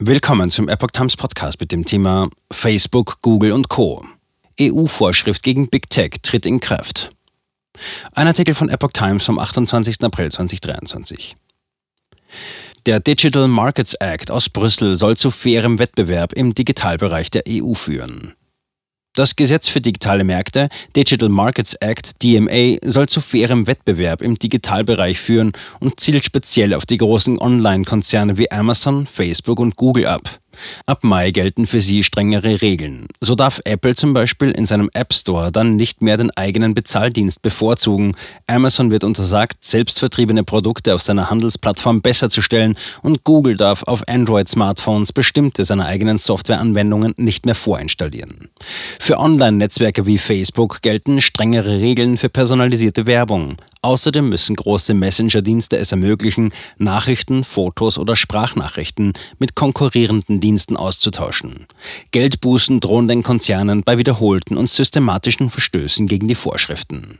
Willkommen zum Epoch Times Podcast mit dem Thema Facebook, Google und Co. EU-Vorschrift gegen Big Tech tritt in Kraft. Ein Artikel von Epoch Times vom 28. April 2023. Der Digital Markets Act aus Brüssel soll zu fairem Wettbewerb im Digitalbereich der EU führen. Das Gesetz für digitale Märkte, Digital Markets Act, DMA, soll zu fairem Wettbewerb im Digitalbereich führen und zielt speziell auf die großen Online-Konzerne wie Amazon, Facebook und Google ab. Ab Mai gelten für sie strengere Regeln. So darf Apple zum Beispiel in seinem App Store dann nicht mehr den eigenen Bezahldienst bevorzugen. Amazon wird untersagt, selbstvertriebene Produkte auf seiner Handelsplattform besser zu stellen und Google darf auf Android-Smartphones bestimmte seiner eigenen Softwareanwendungen nicht mehr vorinstallieren. Für Online-Netzwerke wie Facebook gelten strengere Regeln für personalisierte Werbung. Außerdem müssen große Messenger-Dienste es ermöglichen, Nachrichten, Fotos oder Sprachnachrichten mit konkurrierenden Diensten auszutauschen. Geldbußen drohen den Konzernen bei wiederholten und systematischen Verstößen gegen die Vorschriften.